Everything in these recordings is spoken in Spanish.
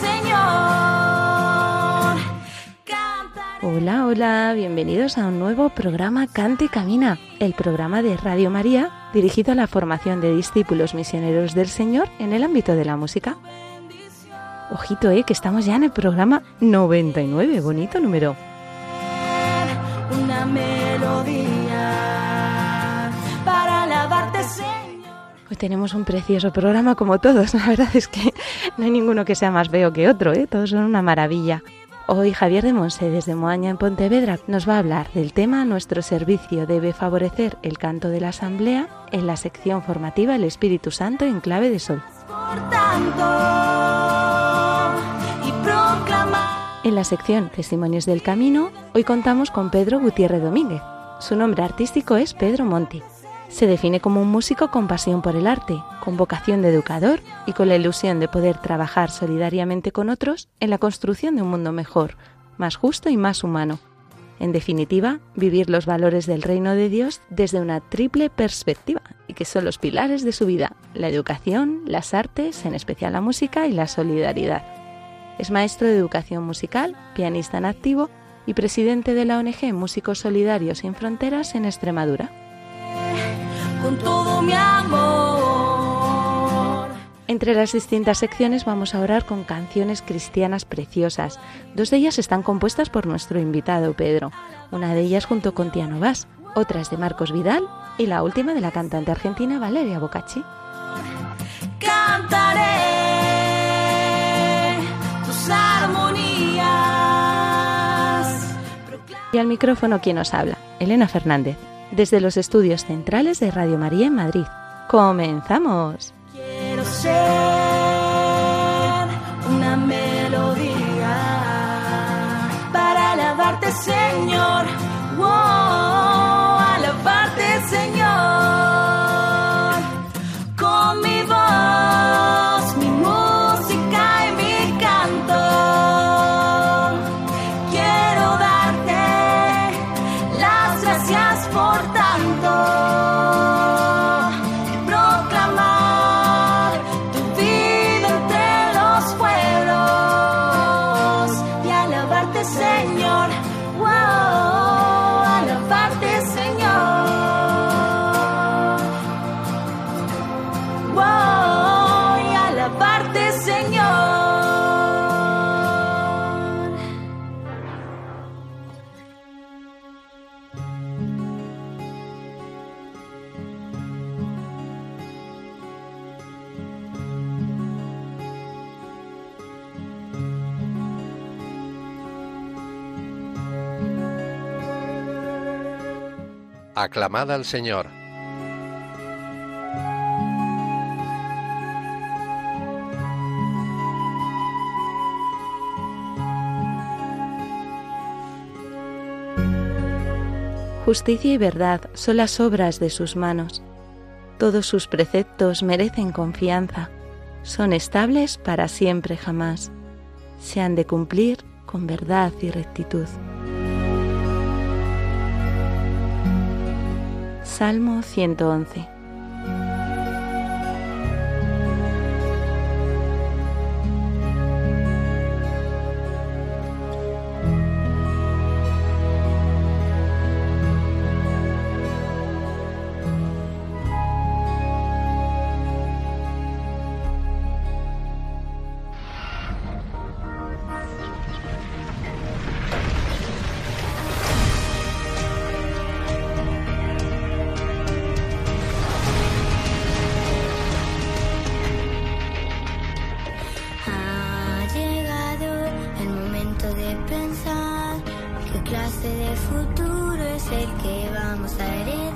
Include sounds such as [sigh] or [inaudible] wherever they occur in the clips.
Señor. Hola, hola, bienvenidos a un nuevo programa Cante y Camina, el programa de Radio María dirigido a la formación de discípulos misioneros del Señor en el ámbito de la música. Ojito, eh, que estamos ya en el programa 99, bonito número. Hoy tenemos un precioso programa como todos, [laughs] la verdad es que no hay ninguno que sea más feo que otro, ¿eh? todos son una maravilla. Hoy Javier de Monse desde Moaña en Pontevedra nos va a hablar del tema Nuestro servicio debe favorecer el canto de la asamblea en la sección formativa El Espíritu Santo en clave de sol. Por tanto, y proclamar. En la sección Testimonios del Camino, hoy contamos con Pedro Gutiérrez Domínguez. Su nombre artístico es Pedro Monti. Se define como un músico con pasión por el arte, con vocación de educador y con la ilusión de poder trabajar solidariamente con otros en la construcción de un mundo mejor, más justo y más humano. En definitiva, vivir los valores del reino de Dios desde una triple perspectiva, y que son los pilares de su vida, la educación, las artes, en especial la música y la solidaridad. Es maestro de educación musical, pianista en activo y presidente de la ONG Músicos Solidarios Sin Fronteras en Extremadura. Con todo mi amor. Entre las distintas secciones vamos a orar con canciones cristianas preciosas. Dos de ellas están compuestas por nuestro invitado Pedro, una de ellas junto con Tiano Vaz, otras de Marcos Vidal y la última de la cantante argentina Valeria Bocacci. Cantaré tus armonías. Y al micrófono quien nos habla, Elena Fernández, desde los estudios centrales de Radio María en Madrid. ¡Comenzamos! Quiero ser una melodía para alabarte, Señor. Aclamad al Señor. Justicia y verdad son las obras de sus manos. Todos sus preceptos merecen confianza, son estables para siempre jamás. Se han de cumplir con verdad y rectitud. Salmo 111 el que vamos a heredar.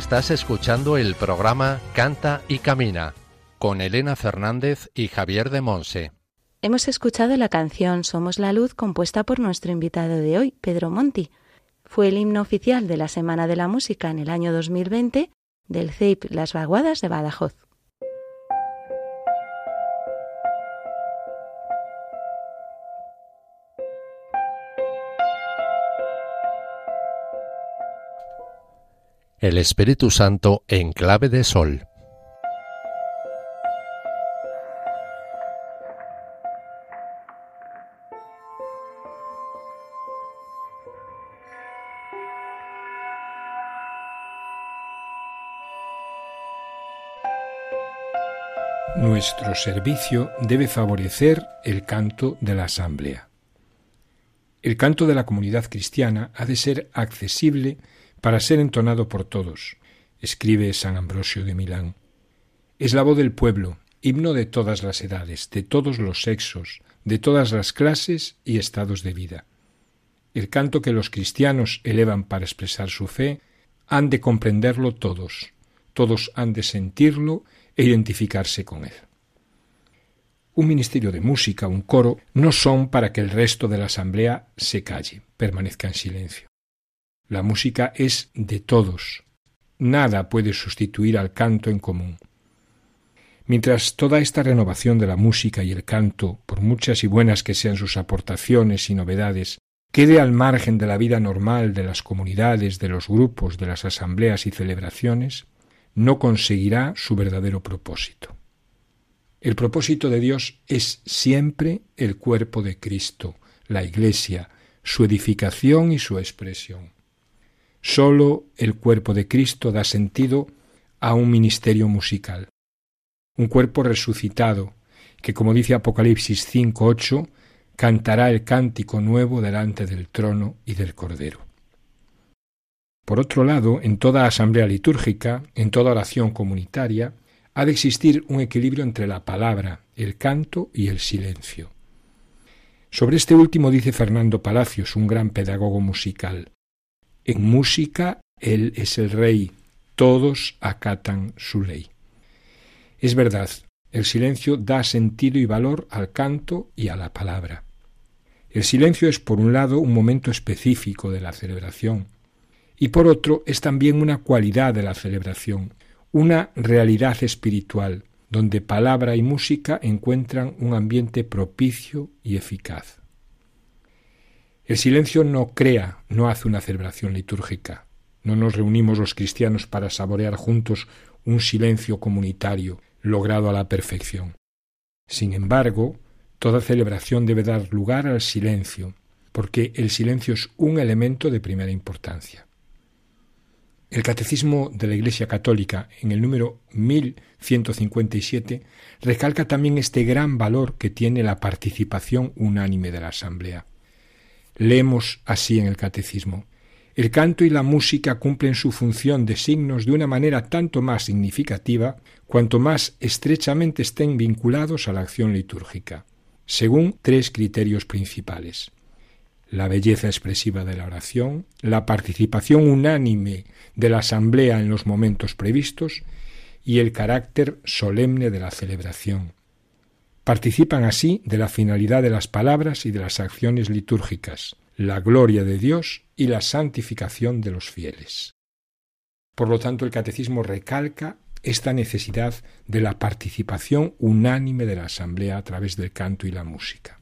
Estás escuchando el programa Canta y Camina con Elena Fernández y Javier de Monse. Hemos escuchado la canción Somos la Luz compuesta por nuestro invitado de hoy, Pedro Monti. Fue el himno oficial de la Semana de la Música en el año 2020 del CEIP Las Vaguadas de Badajoz. El Espíritu Santo en clave de sol. Nuestro servicio debe favorecer el canto de la asamblea. El canto de la comunidad cristiana ha de ser accesible para ser entonado por todos, escribe San Ambrosio de Milán. Es la voz del pueblo, himno de todas las edades, de todos los sexos, de todas las clases y estados de vida. El canto que los cristianos elevan para expresar su fe han de comprenderlo todos, todos han de sentirlo e identificarse con él. Un ministerio de música, un coro, no son para que el resto de la asamblea se calle, permanezca en silencio. La música es de todos. Nada puede sustituir al canto en común. Mientras toda esta renovación de la música y el canto, por muchas y buenas que sean sus aportaciones y novedades, quede al margen de la vida normal de las comunidades, de los grupos, de las asambleas y celebraciones, no conseguirá su verdadero propósito. El propósito de Dios es siempre el cuerpo de Cristo, la Iglesia, su edificación y su expresión. Solo el cuerpo de Cristo da sentido a un ministerio musical. Un cuerpo resucitado, que como dice Apocalipsis 5.8, cantará el cántico nuevo delante del trono y del Cordero. Por otro lado, en toda asamblea litúrgica, en toda oración comunitaria, ha de existir un equilibrio entre la palabra, el canto y el silencio. Sobre este último dice Fernando Palacios, un gran pedagogo musical. En música Él es el rey, todos acatan su ley. Es verdad, el silencio da sentido y valor al canto y a la palabra. El silencio es por un lado un momento específico de la celebración y por otro es también una cualidad de la celebración, una realidad espiritual donde palabra y música encuentran un ambiente propicio y eficaz. El silencio no crea, no hace una celebración litúrgica. No nos reunimos los cristianos para saborear juntos un silencio comunitario logrado a la perfección. Sin embargo, toda celebración debe dar lugar al silencio, porque el silencio es un elemento de primera importancia. El Catecismo de la Iglesia Católica, en el número 1157, recalca también este gran valor que tiene la participación unánime de la Asamblea. Leemos así en el Catecismo. El canto y la música cumplen su función de signos de una manera tanto más significativa cuanto más estrechamente estén vinculados a la acción litúrgica, según tres criterios principales la belleza expresiva de la oración, la participación unánime de la asamblea en los momentos previstos y el carácter solemne de la celebración. Participan así de la finalidad de las palabras y de las acciones litúrgicas, la gloria de Dios y la santificación de los fieles. Por lo tanto, el catecismo recalca esta necesidad de la participación unánime de la asamblea a través del canto y la música.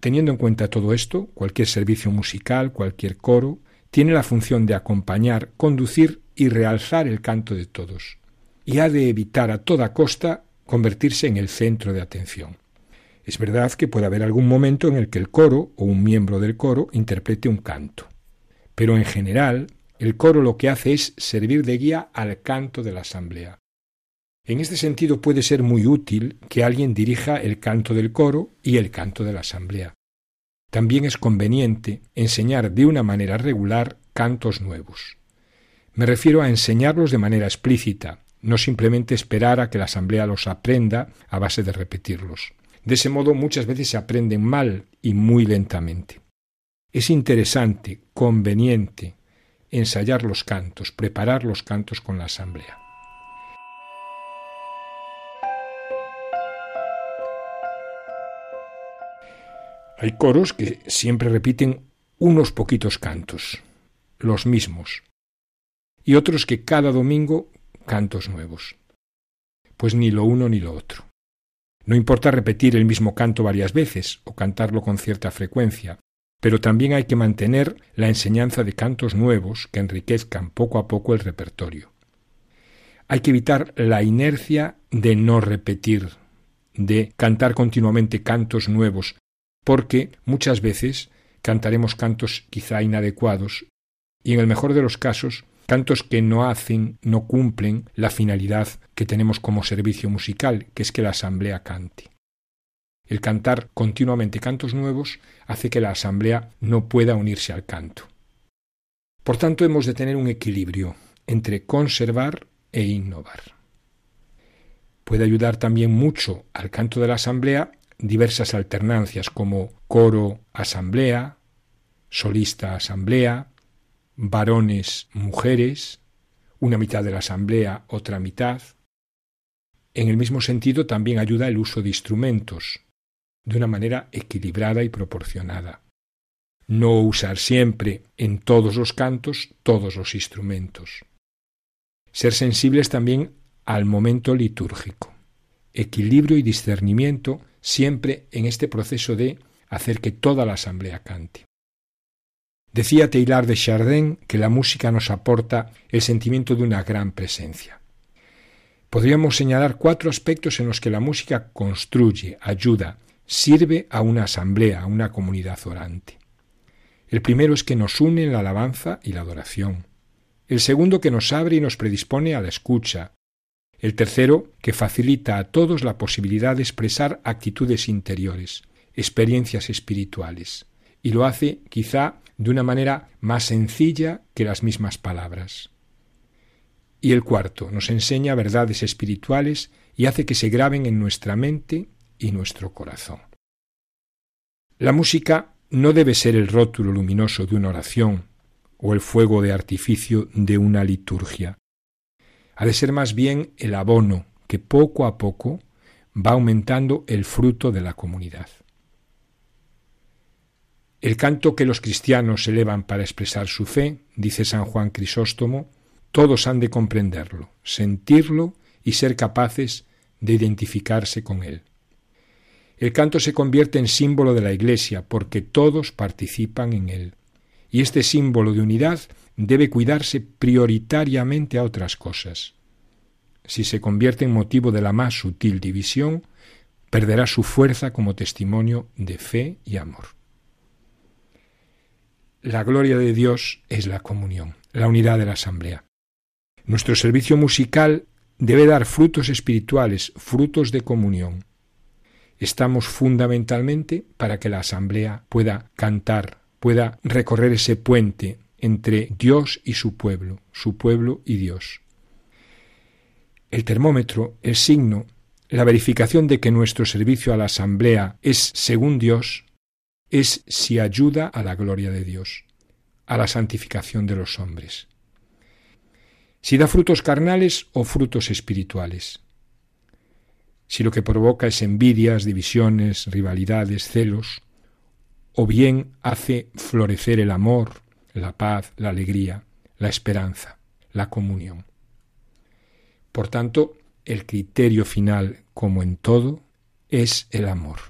Teniendo en cuenta todo esto, cualquier servicio musical, cualquier coro, tiene la función de acompañar, conducir y realzar el canto de todos, y ha de evitar a toda costa convertirse en el centro de atención. Es verdad que puede haber algún momento en el que el coro o un miembro del coro interprete un canto, pero en general el coro lo que hace es servir de guía al canto de la asamblea. En este sentido puede ser muy útil que alguien dirija el canto del coro y el canto de la asamblea. También es conveniente enseñar de una manera regular cantos nuevos. Me refiero a enseñarlos de manera explícita, no simplemente esperar a que la asamblea los aprenda a base de repetirlos. De ese modo muchas veces se aprenden mal y muy lentamente. Es interesante, conveniente, ensayar los cantos, preparar los cantos con la asamblea. Hay coros que siempre repiten unos poquitos cantos, los mismos, y otros que cada domingo cantos nuevos. Pues ni lo uno ni lo otro. No importa repetir el mismo canto varias veces o cantarlo con cierta frecuencia, pero también hay que mantener la enseñanza de cantos nuevos que enriquezcan poco a poco el repertorio. Hay que evitar la inercia de no repetir, de cantar continuamente cantos nuevos porque muchas veces cantaremos cantos quizá inadecuados y en el mejor de los casos cantos que no hacen, no cumplen la finalidad que tenemos como servicio musical, que es que la asamblea cante. El cantar continuamente cantos nuevos hace que la asamblea no pueda unirse al canto. Por tanto, hemos de tener un equilibrio entre conservar e innovar. Puede ayudar también mucho al canto de la asamblea diversas alternancias como coro asamblea, solista asamblea, varones mujeres, una mitad de la asamblea, otra mitad. En el mismo sentido también ayuda el uso de instrumentos, de una manera equilibrada y proporcionada. No usar siempre en todos los cantos todos los instrumentos. Ser sensibles también al momento litúrgico. Equilibrio y discernimiento siempre en este proceso de hacer que toda la asamblea cante. Decía Teilhard de Chardin que la música nos aporta el sentimiento de una gran presencia. Podríamos señalar cuatro aspectos en los que la música construye, ayuda, sirve a una asamblea, a una comunidad orante. El primero es que nos une en la alabanza y la adoración. El segundo que nos abre y nos predispone a la escucha, el tercero, que facilita a todos la posibilidad de expresar actitudes interiores, experiencias espirituales, y lo hace quizá de una manera más sencilla que las mismas palabras. Y el cuarto, nos enseña verdades espirituales y hace que se graben en nuestra mente y nuestro corazón. La música no debe ser el rótulo luminoso de una oración o el fuego de artificio de una liturgia ha de ser más bien el abono que poco a poco va aumentando el fruto de la comunidad. El canto que los cristianos elevan para expresar su fe, dice San Juan Crisóstomo, todos han de comprenderlo, sentirlo y ser capaces de identificarse con él. El canto se convierte en símbolo de la Iglesia porque todos participan en él. Y este símbolo de unidad debe cuidarse prioritariamente a otras cosas. Si se convierte en motivo de la más sutil división, perderá su fuerza como testimonio de fe y amor. La gloria de Dios es la comunión, la unidad de la asamblea. Nuestro servicio musical debe dar frutos espirituales, frutos de comunión. Estamos fundamentalmente para que la asamblea pueda cantar, pueda recorrer ese puente entre Dios y su pueblo, su pueblo y Dios. El termómetro, el signo, la verificación de que nuestro servicio a la asamblea es según Dios, es si ayuda a la gloria de Dios, a la santificación de los hombres. Si da frutos carnales o frutos espirituales. Si lo que provoca es envidias, divisiones, rivalidades, celos, o bien hace florecer el amor, la paz, la alegría, la esperanza, la comunión. Por tanto, el criterio final, como en todo, es el amor.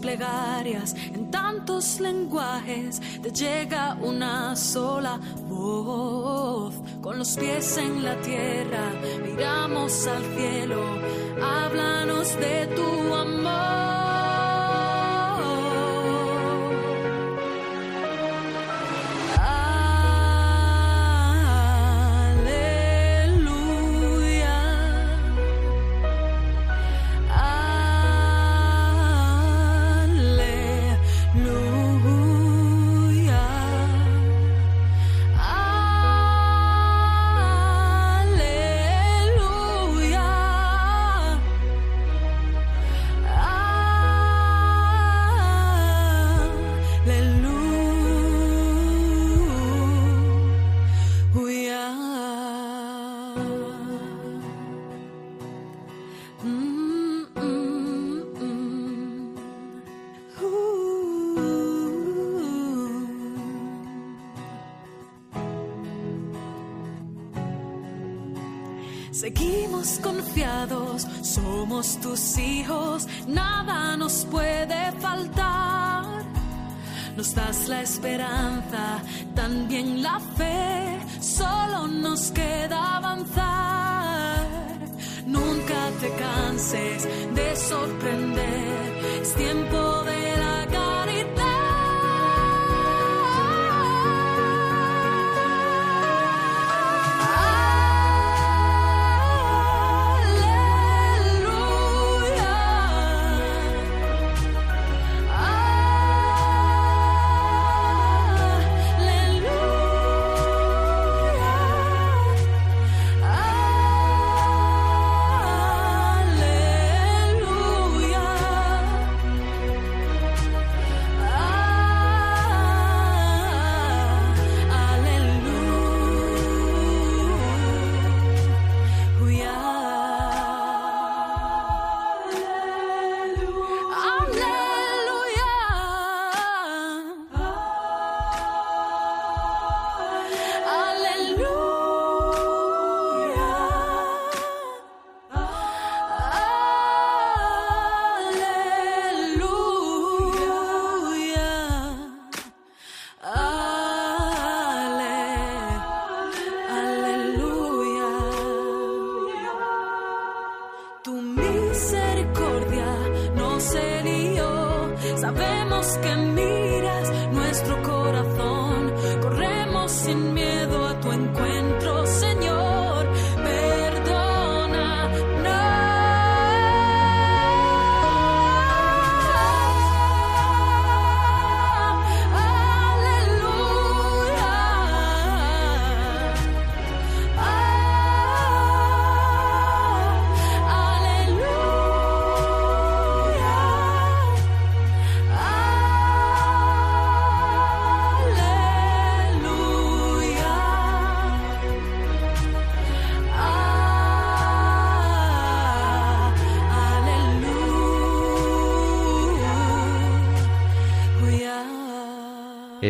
plegarias en tantos lenguajes, te llega una sola voz. Con los pies en la tierra, miramos al cielo, háblanos de tu amor. Seguimos confiados, somos tus hijos, nada nos puede faltar. Nos das la esperanza, también la fe, solo nos queda avanzar. Nunca te canses de sorprender, es tiempo de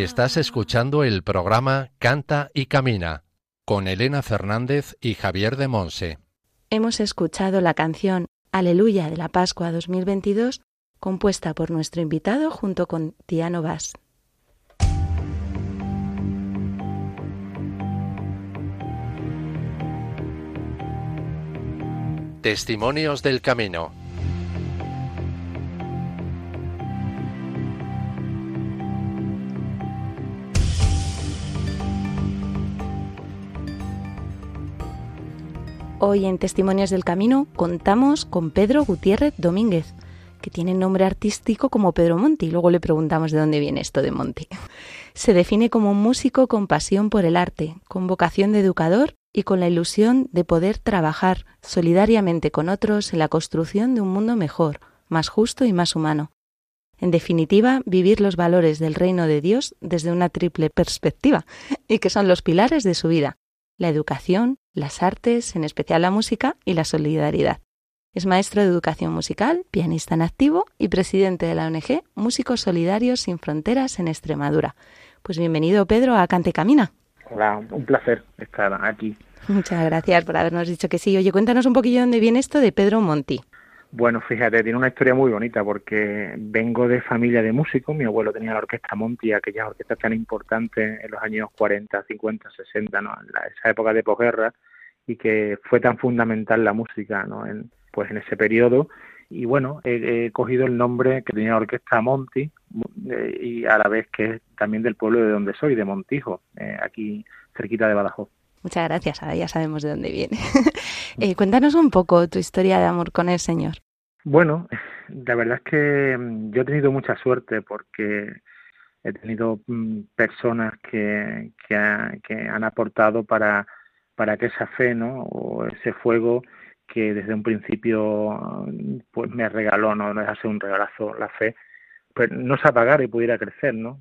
Estás escuchando el programa Canta y Camina con Elena Fernández y Javier de Monse. Hemos escuchado la canción Aleluya de la Pascua 2022 compuesta por nuestro invitado junto con Tiano Bass. Testimonios del Camino Hoy en Testimonios del Camino contamos con Pedro Gutiérrez Domínguez, que tiene nombre artístico como Pedro Monti. Luego le preguntamos de dónde viene esto de Monti. Se define como un músico con pasión por el arte, con vocación de educador y con la ilusión de poder trabajar solidariamente con otros en la construcción de un mundo mejor, más justo y más humano. En definitiva, vivir los valores del reino de Dios desde una triple perspectiva, y que son los pilares de su vida, la educación, las artes, en especial la música y la solidaridad. Es maestro de educación musical, pianista en activo y presidente de la ONG Músicos Solidarios Sin Fronteras en Extremadura. Pues bienvenido Pedro a Cante Camina. Hola, un placer estar aquí. Muchas gracias por habernos dicho que sí. Oye, cuéntanos un poquillo dónde viene esto de Pedro Monti. Bueno, fíjate, tiene una historia muy bonita porque vengo de familia de músicos. Mi abuelo tenía la orquesta Monti, aquellas orquestas tan importantes en los años 40, 50, 60, ¿no? En esa época de posguerra y que fue tan fundamental la música, ¿no? En, pues en ese periodo. Y bueno, he, cogido el nombre que tenía la orquesta Monti y a la vez que es también del pueblo de donde soy, de Montijo, eh, aquí cerquita de Badajoz. Muchas gracias, ahora ya sabemos de dónde viene. [laughs] Eh, cuéntanos un poco tu historia de amor con el Señor. Bueno, la verdad es que mm, yo he tenido mucha suerte porque he tenido mm, personas que, que, han aportado para, para que esa fe, ¿no? O ese fuego que desde un principio pues me regaló, no, no es un regalazo la fe, pues no se apagara y pudiera crecer, ¿no?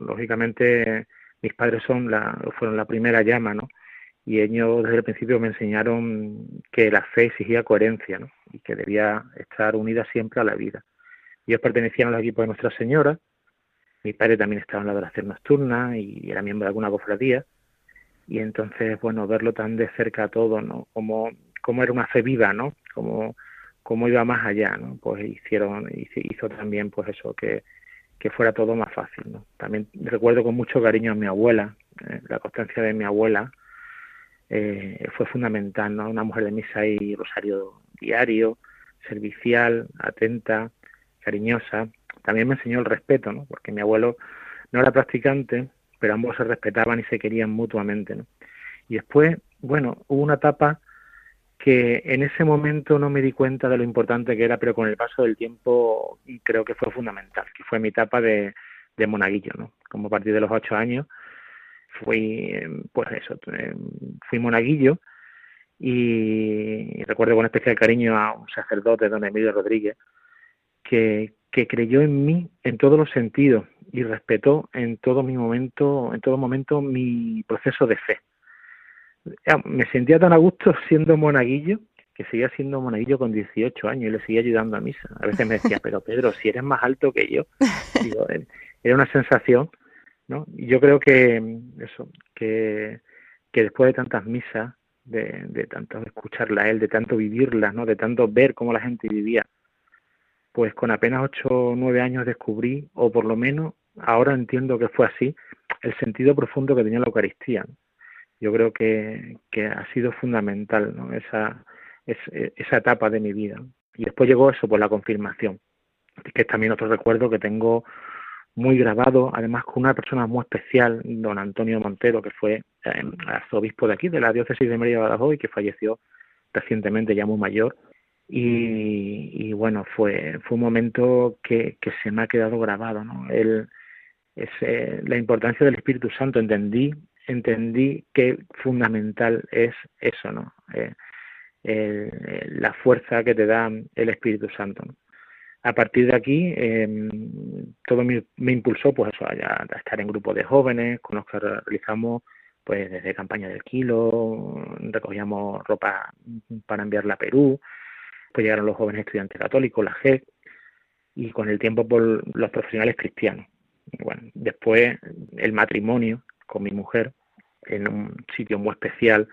Lógicamente mis padres son la, fueron la primera llama, ¿no? Y ellos desde el principio me enseñaron que la fe exigía coherencia ¿no? y que debía estar unida siempre a la vida. Ellos pertenecían al equipo de Nuestra Señora, mi padre también estaba en la adoración nocturna y era miembro de alguna cofradía, y entonces, bueno, verlo tan de cerca todo, ¿no? Como, cómo era una fe viva, ¿no? Cómo, cómo iba más allá, ¿no? Pues hicieron, hizo también pues eso, que, que fuera todo más fácil, ¿no? También recuerdo con mucho cariño a mi abuela, eh, la constancia de mi abuela eh, fue fundamental, ¿no? Una mujer de misa y rosario diario, servicial, atenta, cariñosa. También me enseñó el respeto, ¿no? Porque mi abuelo no era practicante, pero ambos se respetaban y se querían mutuamente, ¿no? Y después, bueno, hubo una etapa que en ese momento no me di cuenta de lo importante que era, pero con el paso del tiempo creo que fue fundamental, que fue mi etapa de, de monaguillo, ¿no? Como a partir de los ocho años fui, pues eso, fui monaguillo y recuerdo con especial cariño a un sacerdote, don Emilio Rodríguez, que, que creyó en mí en todos los sentidos y respetó en todo mi momento, en todo momento mi proceso de fe. Me sentía tan a gusto [laughs] siendo monaguillo que seguía siendo monaguillo con 18 años y le seguía ayudando a misa. A veces me decía, [laughs] pero Pedro, si eres más alto que yo. [laughs] Eh, era una sensación, Y yo creo que eso, que, que después de tantas misas, de, de tanto escucharla a él, de tanto vivirla, ¿no? De tanto ver cómo la gente vivía, pues con apenas 8 o 9 años descubrí, o por lo menos ahora entiendo que fue así, el sentido profundo que tenía la Eucaristía. Yo creo que, que ha sido fundamental ¿no? esa, esa etapa de mi vida. Y después llegó eso, pues la confirmación, que es también otro recuerdo que tengo muy grabado, además con una persona muy especial, don Antonio Montero, que fue eh, arzobispo de aquí, de la diócesis de Mérida Badajoz y que falleció recientemente, ya muy mayor. Y, bueno, fue, fue un momento que, se me ha quedado grabado, ¿no? Es, la importancia del Espíritu Santo, entendí, entendí que fundamental es eso, ¿no? Eh, la fuerza que te da el Espíritu Santo. A partir de aquí, eh, todo me, impulsó pues a, a, estar en grupos de jóvenes con los que realizamos pues desde campaña del kilo, recogíamos ropa para enviarla a Perú, pues llegaron los jóvenes estudiantes católicos, la GEC, y con el tiempo por los profesionales cristianos. bueno, después el matrimonio con mi mujer en un sitio muy especial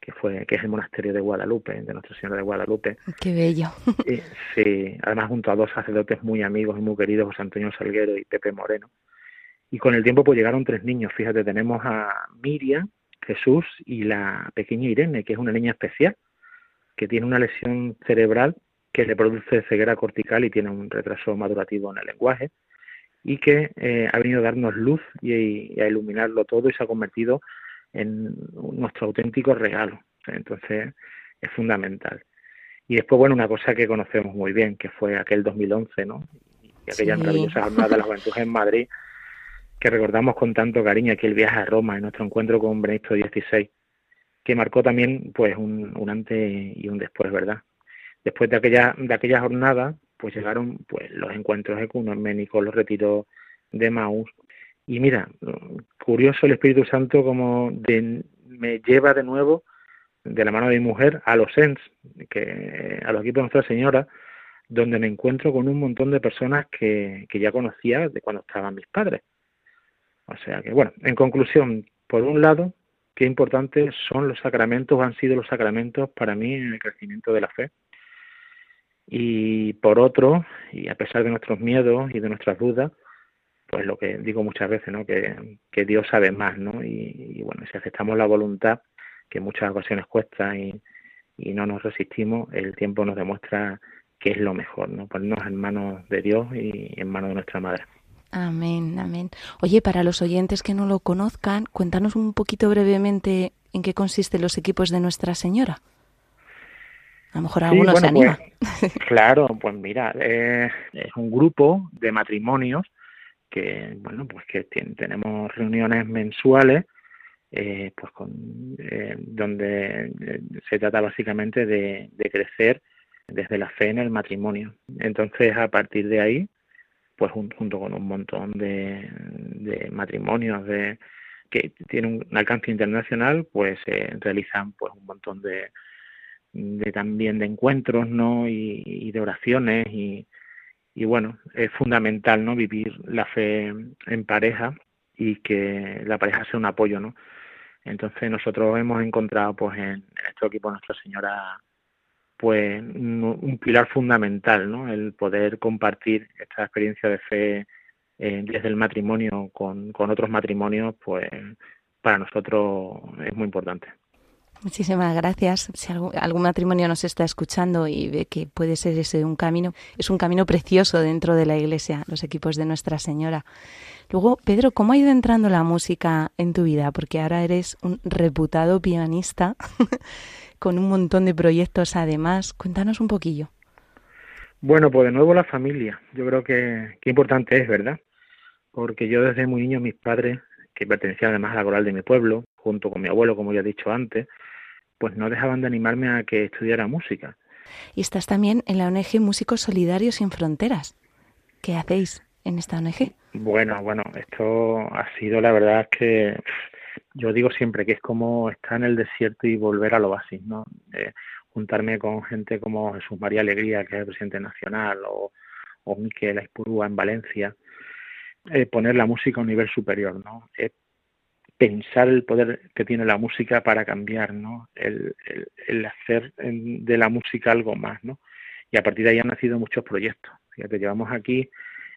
que fue que es el monasterio de Guadalupe, de Nuestra Señora de Guadalupe. Qué bello. sí, además junto a dos sacerdotes muy amigos y muy queridos, José Antonio Salguero y Pepe Moreno. Y con el tiempo pues llegaron tres niños, fíjate, tenemos a Miriam, Jesús y la pequeña Irene, que es una niña especial, que tiene una lesión cerebral que le produce ceguera cortical y tiene un retraso madurativo en el lenguaje y que eh, ha venido a darnos luz y, a iluminarlo todo y se ha convertido en nuestro auténtico regalo. Entonces es fundamental. Y después, bueno, una cosa que conocemos muy bien, que fue aquel 2011, ¿no? Y aquella maravillosa jornada de la juventud en Madrid, que recordamos con tanto cariño aquel viaje a Roma, en nuestro encuentro con Benedicto XVI, que marcó también pues un, un antes y un después, ¿verdad? Después de aquella, de aquella jornada, pues llegaron pues los encuentros ecuménicos, los retiros de Maús, y mira, curioso el Espíritu Santo como me lleva de nuevo de la mano de mi mujer a los ENS, que, a los equipos de Nuestra Señora, donde me encuentro con un montón de personas que, que ya conocía de cuando estaban mis padres. O sea que, bueno, en conclusión, por un lado, qué importantes son los sacramentos, han sido los sacramentos para mí en el crecimiento de la fe. Y por otro, y a pesar de nuestros miedos y de nuestras dudas, pues lo que digo muchas veces, ¿no? Que, que Dios sabe más, ¿no? Y, bueno, si aceptamos la voluntad, que en muchas ocasiones cuesta y, y no nos resistimos, el tiempo nos demuestra que es lo mejor, ¿no? Ponernos en manos de Dios y en manos de nuestra Madre. Amén, amén. Oye, para los oyentes que no lo conozcan, cuéntanos un poquito brevemente en qué consisten los equipos de Nuestra Señora. A lo mejor algunos se animan. Pues, claro, pues mira, eh, es un grupo de matrimonios que bueno pues que tenemos reuniones mensuales eh, pues con eh, donde eh, se trata básicamente de, de, crecer desde la fe en el matrimonio. Entonces a partir de ahí pues junto con un montón de, de matrimonios de que tienen un alcance internacional pues se realizan pues un montón de, de también de encuentros no y, y de oraciones y, y bueno, es fundamental no vivir la fe en pareja y que la pareja sea un apoyo, ¿no? Entonces nosotros hemos encontrado pues en, este equipo Nuestra Señora pues un pilar fundamental, ¿no? El poder compartir esta experiencia de fe eh, desde el matrimonio con, con otros matrimonios, pues para nosotros es muy importante. Muchísimas gracias. Si algún, matrimonio nos está escuchando y ve que puede ser ese un camino, es un camino precioso dentro de la Iglesia, los equipos de Nuestra Señora. Luego, Pedro, ¿cómo ha ido entrando la música en tu vida? Porque ahora eres un reputado pianista [laughs] con un montón de proyectos además. Cuéntanos un poquillo. Bueno, pues de nuevo la familia. Yo creo que, qué importante es, ¿verdad? Porque yo desde muy niño, mis padres, que pertenecían además a la coral de mi pueblo, junto con mi abuelo, como ya he dicho antes, pues no dejaban de animarme a que estudiara música. Y estás también en la ONG Músicos Solidarios Sin Fronteras. ¿Qué hacéis en esta ONG? Bueno, bueno, esto ha sido la verdad que yo digo siempre que es como estar en el desierto y volver al oasis, ¿no? Eh, juntarme con gente como Jesús María Alegría, que es el presidente nacional, o, o Miquel Aispurúa en Valencia, eh, poner la música a un nivel superior, ¿no? Pensar el poder que tiene la música para cambiar, ¿no? El, el, hacer de la música algo más, ¿no? Y a partir de ahí han nacido muchos proyectos. Fíjate, llevamos aquí,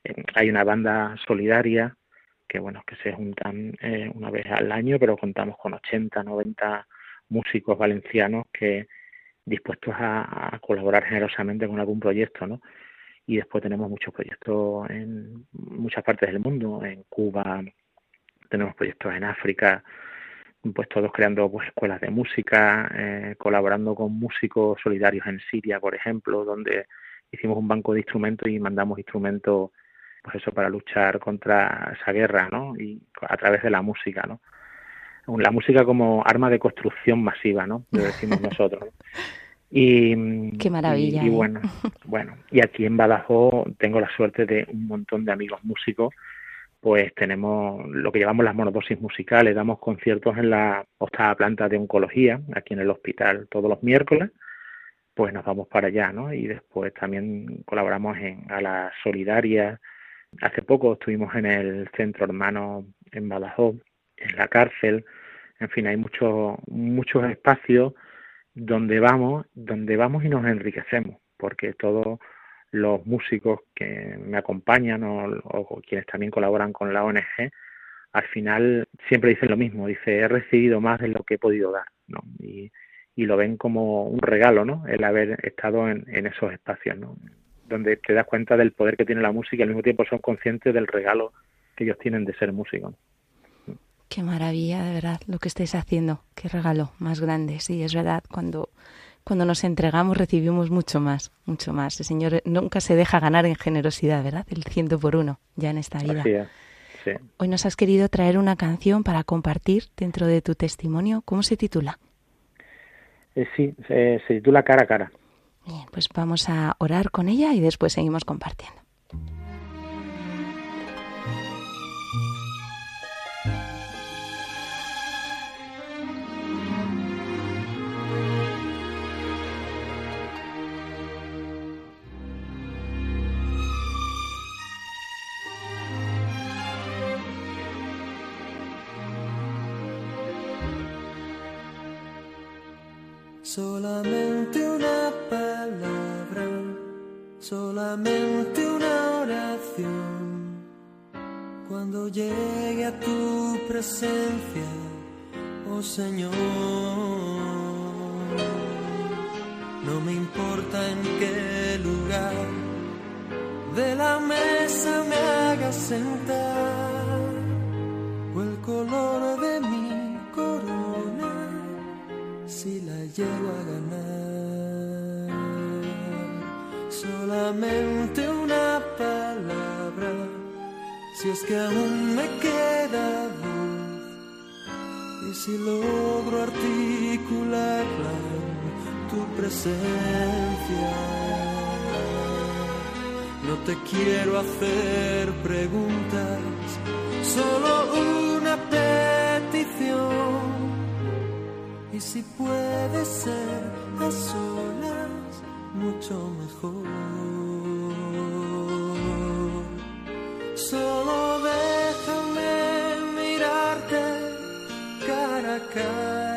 eh, hay una banda solidaria que, bueno, que se juntan eh, una vez al año, pero contamos con 80, 90 músicos valencianos que dispuestos a, a colaborar generosamente con algún proyecto, ¿no? Y después tenemos muchos proyectos en muchas partes del mundo, en Cuba, tenemos proyectos en África, pues todos creando pues, escuelas de música, eh, colaborando con músicos solidarios en Siria, por ejemplo, donde hicimos un banco de instrumentos y mandamos instrumentos pues eso para luchar contra esa guerra, ¿no? Y a través de la música, ¿no? La música como arma de construcción masiva, ¿no? Lo decimos [laughs] nosotros. Y, Qué maravilla. Y, ¿eh? bueno, bueno, y aquí en Badajoz tengo la suerte de un montón de amigos músicos pues tenemos lo que llamamos las monodosis musicales, damos conciertos en la octava planta de oncología, aquí en el hospital todos los miércoles, pues nos vamos para allá, ¿no? Y después también colaboramos en a la solidaria. Hace poco estuvimos en el centro hermano en Badajoz, en la cárcel, en fin, hay muchos muchos espacios donde vamos, donde vamos y nos enriquecemos, porque todo los músicos que me acompañan o, quienes también colaboran con la ONG, al final siempre dicen lo mismo, dice, he recibido más de lo que he podido dar, ¿no? Y, y lo ven como un regalo, ¿no? El haber estado en, en esos espacios, ¿no? Donde te das cuenta del poder que tiene la música y al mismo tiempo son conscientes del regalo que ellos tienen de ser músicos. Qué maravilla, de verdad, lo que estáis haciendo. Qué regalo más grande. Sí, es verdad, cuando cuando nos entregamos recibimos mucho más, mucho más. El Señor nunca se deja ganar en generosidad, ¿verdad? El ciento por uno, ya en esta vida. sí. Hoy nos has querido traer una canción para compartir dentro de tu testimonio. ¿Cómo se titula? Eh, sí, se titula Cara a Cara. Bien, pues vamos a orar con ella y después seguimos compartiendo. Solamente una palabra, solamente una oración. Cuando llegue a tu presencia, oh Señor, no me importa en qué lugar de la mesa me hagas sentar o el color de mi si la llego a ganar. Solamente una palabra, si es que aún me queda voz. Y si logro articularla tu presencia. No te quiero hacer preguntas, solo una petición y si puede ser a solas, mucho mejor. Solo déjame mirarte cara a cara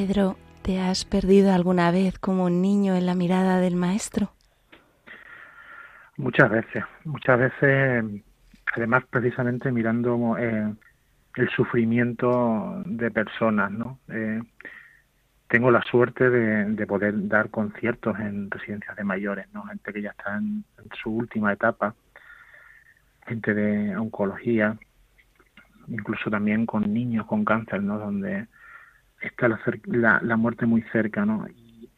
Pedro, ¿te has perdido alguna vez como un niño en la mirada del maestro? Muchas veces, muchas veces, además precisamente mirando eh, el sufrimiento de personas, ¿no? Eh, tengo la suerte de, de, poder dar conciertos en residencias de mayores, ¿no? Gente que ya está en, en su última etapa, gente de oncología, incluso también con niños con cáncer, ¿no? Donde está la, la, la muerte muy cerca, ¿no? Y,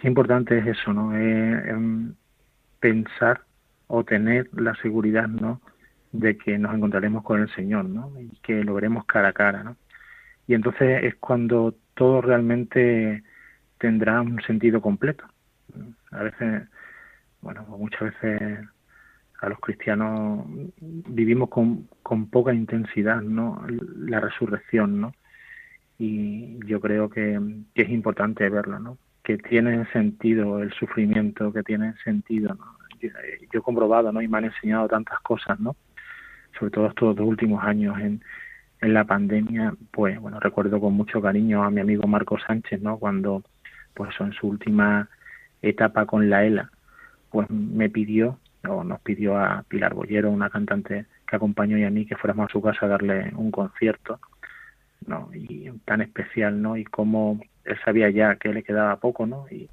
qué importante es eso, ¿no? Eh, pensar o tener la seguridad, ¿no? De que nos encontraremos con el Señor, ¿no? Y que lo veremos cara a cara, ¿no? Y entonces es cuando todo realmente tendrá un sentido completo. A veces, bueno, muchas veces a los cristianos vivimos con, con poca intensidad, ¿no? La resurrección, ¿no? Y yo creo que, que, es importante verlo, ¿no? Que tiene sentido el sufrimiento, que tiene sentido, ¿no? Yo, he comprobado, ¿no? Y me han enseñado tantas cosas, ¿no? Sobre todo estos dos últimos años en, en la pandemia, pues, bueno, recuerdo con mucho cariño a mi amigo Marco Sánchez, ¿no? Cuando, pues, en su última etapa con la ELA, pues me pidió, o nos pidió a Pilar Bollero, una cantante que acompañó y a mí, que fuéramos a su casa a darle un concierto, ¿no? y tan especial, ¿no? Y cómo él sabía ya que le quedaba poco, ¿no? Y,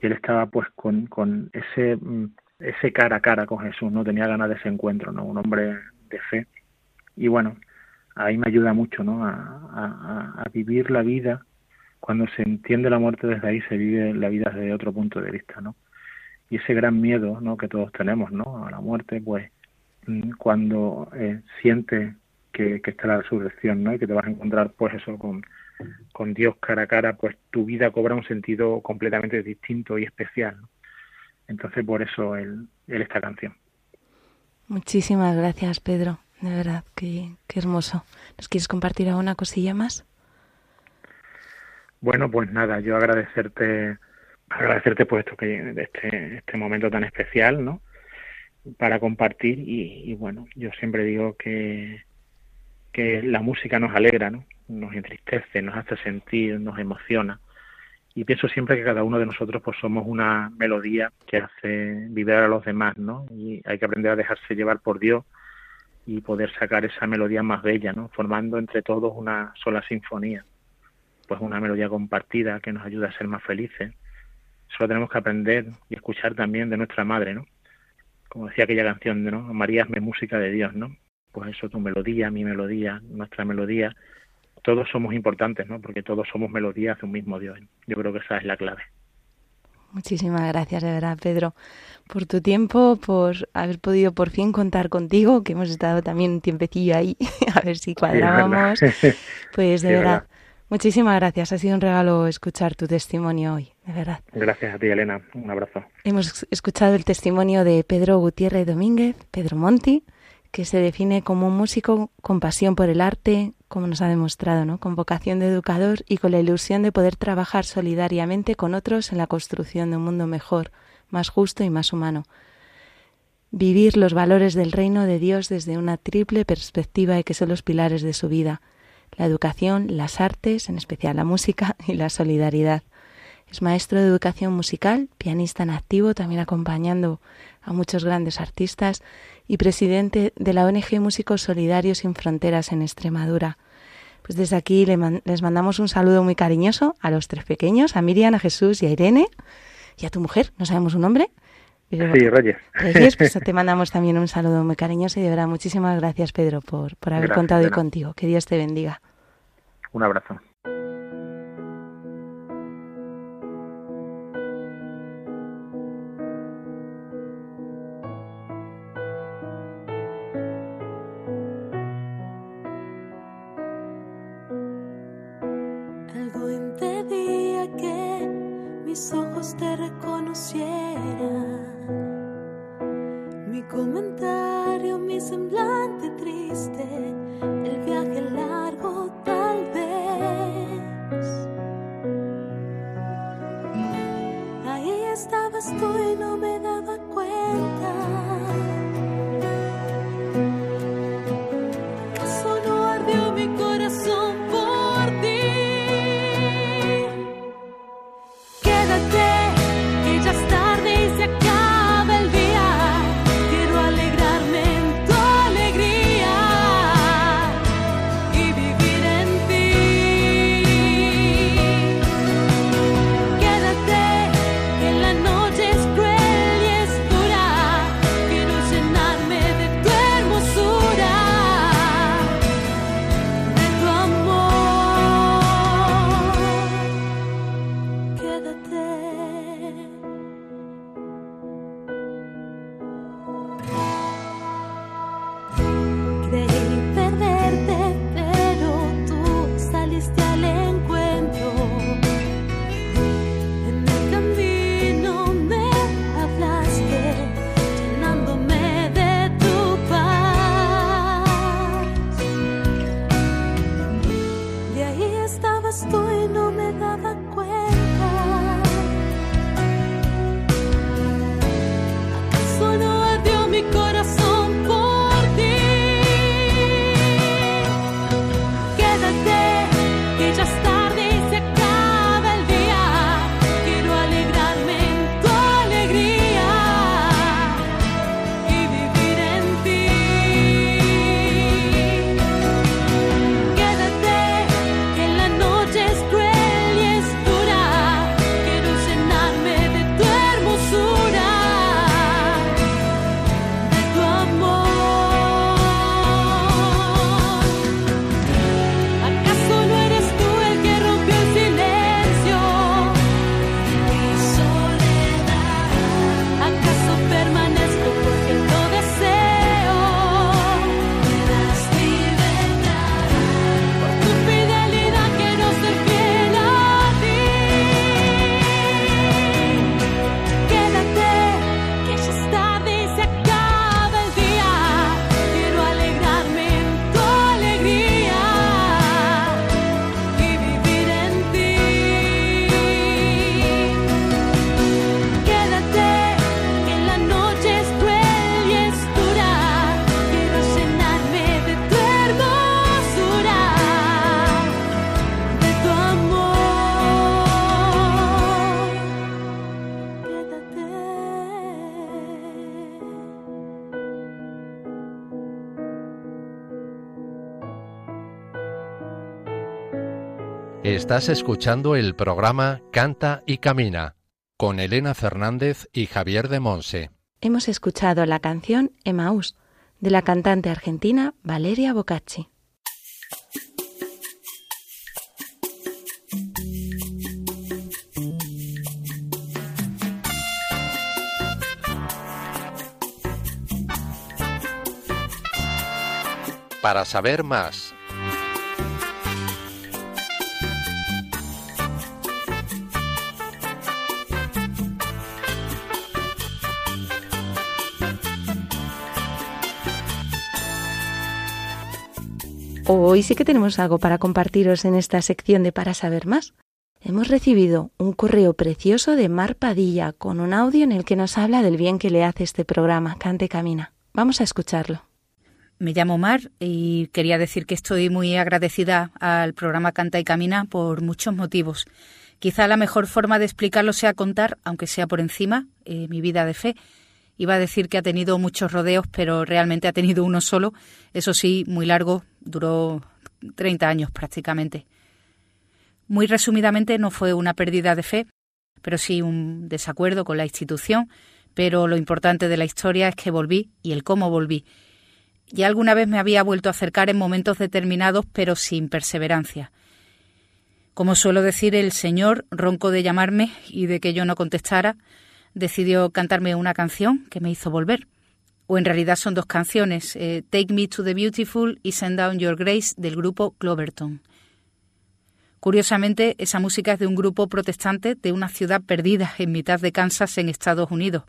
y él estaba pues con, con ese, mm, ese cara a cara con Jesús, ¿no? Tenía ganas de ese encuentro, ¿no? Un hombre de fe. Y bueno, ahí me ayuda mucho, ¿no? A, a, vivir la vida. Cuando se entiende la muerte desde ahí, se vive la vida desde otro punto de vista, ¿no? Y ese gran miedo, ¿no? Que todos tenemos, ¿no? A la muerte, pues mm, cuando eh, que, que está la resurrección, ¿no? Y que te vas a encontrar, pues eso, con, con Dios cara a cara, pues tu vida cobra un sentido completamente distinto y especial. ¿no? Entonces, por eso él, él esta canción. Muchísimas gracias, Pedro. De verdad, qué, qué hermoso. ¿Nos quieres compartir alguna cosilla más? Bueno, pues nada, yo agradecerte, agradecerte pues esto que este, este momento tan especial, ¿no? Para compartir y, y bueno, yo siempre digo que, que la música nos alegra, ¿no? Nos entristece, nos hace sentir, nos emociona. Y pienso siempre que cada uno de nosotros pues somos una melodía que hace vibrar a los demás, ¿no? Y hay que aprender a dejarse llevar por Dios y poder sacar esa melodía más bella, ¿no? Formando entre todos una sola sinfonía. Pues una melodía compartida que nos ayuda a ser más felices. Solo tenemos que aprender y escuchar también de nuestra madre, ¿no? Como decía aquella canción, ¿no? María es mi música de Dios, ¿no? Pues eso, tu melodía, mi melodía, nuestra melodía, todos somos importantes, ¿no? Porque todos somos melodías de un mismo Dios. Yo creo que esa es la clave. Muchísimas gracias, de verdad, Pedro, por tu tiempo, por haber podido por fin contar contigo, que hemos estado también un tiempecillo ahí, [laughs] a ver si cuadrábamos. [laughs] pues de Sí, verdad, verdad. muchísimas gracias. Ha sido un regalo escuchar tu testimonio hoy, de verdad. Gracias a ti, Elena. Un abrazo. Hemos escuchado el testimonio de Pedro Gutiérrez Domínguez, Pedro Monti, que se define como un músico con pasión por el arte, como nos ha demostrado, ¿no? con vocación de educador y con la ilusión de poder trabajar solidariamente con otros en la construcción de un mundo mejor, más justo y más humano. Vivir los valores del reino de Dios desde una triple perspectiva y que son los pilares de su vida, la educación, las artes, en especial la música y la solidaridad. Es maestro de educación musical, pianista en activo, también acompañando a muchos grandes artistas y presidente de la ONG Músicos Solidarios Sin Fronteras en Extremadura. Pues desde aquí les mandamos un saludo muy cariñoso a los tres pequeños, a Miriam, a Jesús y a Irene, y a tu mujer, no sabemos su nombre. pero- Sí, Reyes. Reyes, pues te mandamos también un saludo muy cariñoso y de verdad muchísimas gracias Pedro por, por haber Gracias, contado hoy contigo. Que Dios te bendiga. Un abrazo. Estás escuchando el programa Canta y Camina con Elena Fernández y Javier de Monse. Hemos escuchado la canción Emaús de la cantante argentina Valeria Bocacci. Para saber más Hoy sí que tenemos algo para compartiros en esta sección de Para saber más. Hemos recibido un correo precioso de Mar Padilla con un audio en el que nos habla del bien que le hace este programa Cante Camina. Vamos a escucharlo. Me llamo Mar y quería decir que estoy muy agradecida al programa Canta y Camina por muchos motivos. Quizá la mejor forma de explicarlo sea contar, aunque sea por encima, eh, mi vida de fe. Iba a decir que ha tenido muchos rodeos, pero realmente ha tenido uno solo, eso sí, muy largo, duró 30 años prácticamente. Muy resumidamente, no fue una pérdida de fe, pero sí un desacuerdo con la institución, pero lo importante de la historia es que volví y el cómo volví. Ya alguna vez me había vuelto a acercar en momentos determinados, pero sin perseverancia. Como suelo decir, el Señor, ronco de llamarme y de que yo no contestara, decidió cantarme una canción que me hizo volver o en realidad son dos canciones, eh, Take Me to the Beautiful y Send Down Your Grace del grupo Cloverton. Curiosamente, esa música es de un grupo protestante de una ciudad perdida en mitad de Kansas, en Estados Unidos.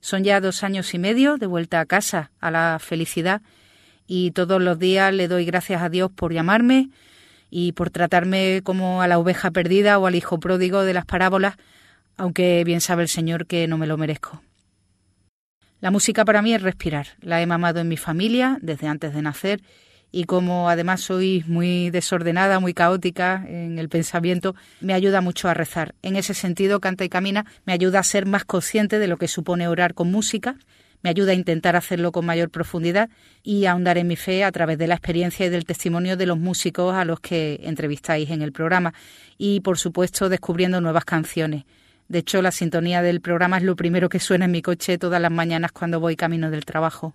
Son ya dos años y medio de vuelta a casa, a la felicidad, y todos los días le doy gracias a Dios por llamarme y por tratarme como a la oveja perdida o al hijo pródigo de las parábolas, aunque bien sabe el Señor que no me lo merezco. La música para mí es respirar. La he mamado en mi familia desde antes de nacer y como además soy muy desordenada, muy caótica en el pensamiento, me ayuda mucho a rezar. En ese sentido, Canta y Camina me ayuda a ser más consciente de lo que supone orar con música, me ayuda a intentar hacerlo con mayor profundidad y a ahondar en mi fe a través de la experiencia y del testimonio de los músicos a los que entrevistáis en el programa y, por supuesto, descubriendo nuevas canciones. De hecho, la sintonía del programa es lo primero que suena en mi coche todas las mañanas cuando voy camino del trabajo.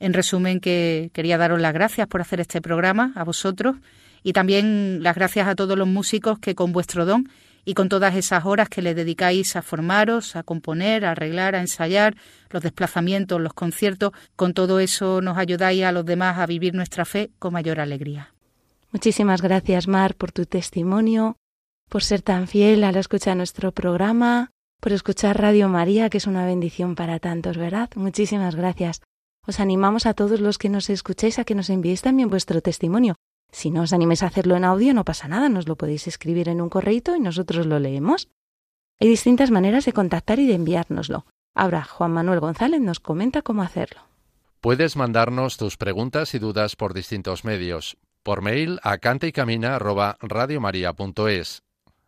En resumen, que quería daros las gracias por hacer este programa, a vosotros, y también las gracias a todos los músicos que con vuestro don y con todas esas horas que le dedicáis a formaros, a componer, a arreglar, a ensayar, los desplazamientos, los conciertos, con todo eso nos ayudáis a los demás a vivir nuestra fe con mayor alegría. Muchísimas gracias, Mar, por tu testimonio, por ser tan fiel al escuchar nuestro programa, por escuchar Radio María, que es una bendición para tantos, ¿verdad? Muchísimas gracias. Os animamos a todos los que nos escuchéis a que nos enviéis también vuestro testimonio. Si no os animéis a hacerlo en audio, no pasa nada, nos lo podéis escribir en un correito y nosotros lo leemos. Hay distintas maneras de contactar y de enviárnoslo. Ahora Juan Manuel González nos comenta cómo hacerlo. Puedes mandarnos tus preguntas y dudas por distintos medios. Por mail a cantaycamina@radiomaria.es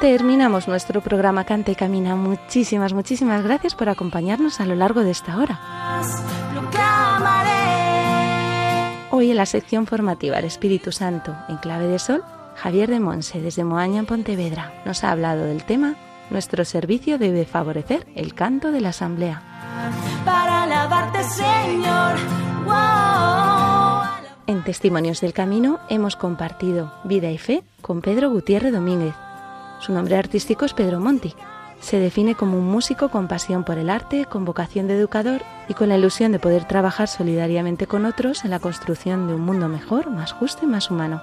Terminamos nuestro programa Canta y Camina. Muchísimas, muchísimas gracias por acompañarnos a lo largo de esta hora. Hoy en la sección formativa El Espíritu Santo en clave de sol, Javier de Monse desde Moaña en Pontevedra nos ha hablado del tema Nuestro servicio debe favorecer el canto de la asamblea. para alabarte Señor, wow. En Testimonios del Camino hemos compartido vida y fe con Pedro Gutiérrez Domínguez. Su nombre artístico es Pedro Monti Se define como un músico con pasión por el arte, con vocación de educador y con la ilusión de poder trabajar solidariamente con otros en la construcción de un mundo mejor, más justo y más humano.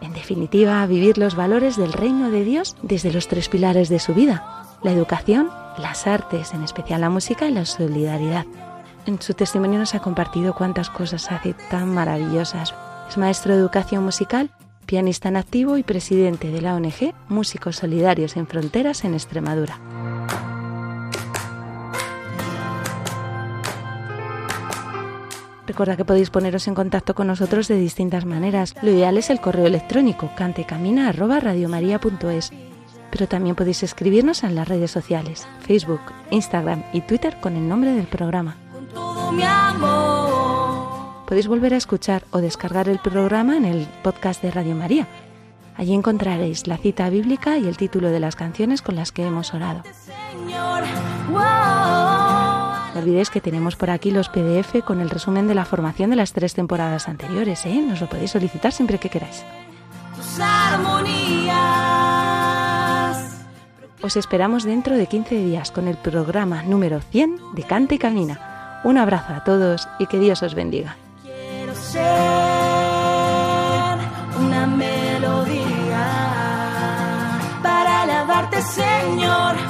En definitiva, vivir los valores del reino de Dios desde los tres pilares de su vida, la educación, las artes, en especial la música y la solidaridad. En su testimonio nos ha compartido cuántas cosas hace tan maravillosas. Es maestro de educación musical, pianista en activo y presidente de la ONG Músicos Solidarios en Fronteras en Extremadura. Recuerda que podéis poneros en contacto con nosotros de distintas maneras. Lo ideal es el correo electrónico cantecamina@radiomaria.es, pero también podéis escribirnos en las redes sociales, Facebook, Instagram y Twitter con el nombre del programa. Podéis volver a escuchar o descargar el programa en el podcast de Radio María. Allí encontraréis la cita bíblica y el título de las canciones con las que hemos orado. No olvidéis que tenemos por aquí los PDF con el resumen de la formación de las tres temporadas anteriores, ¿eh? Nos lo podéis solicitar siempre que queráis. Os esperamos dentro de 15 días con el programa número 100 de Cante y Camina. Un abrazo a todos y que Dios os bendiga. Una melodía para alabarte, Señor.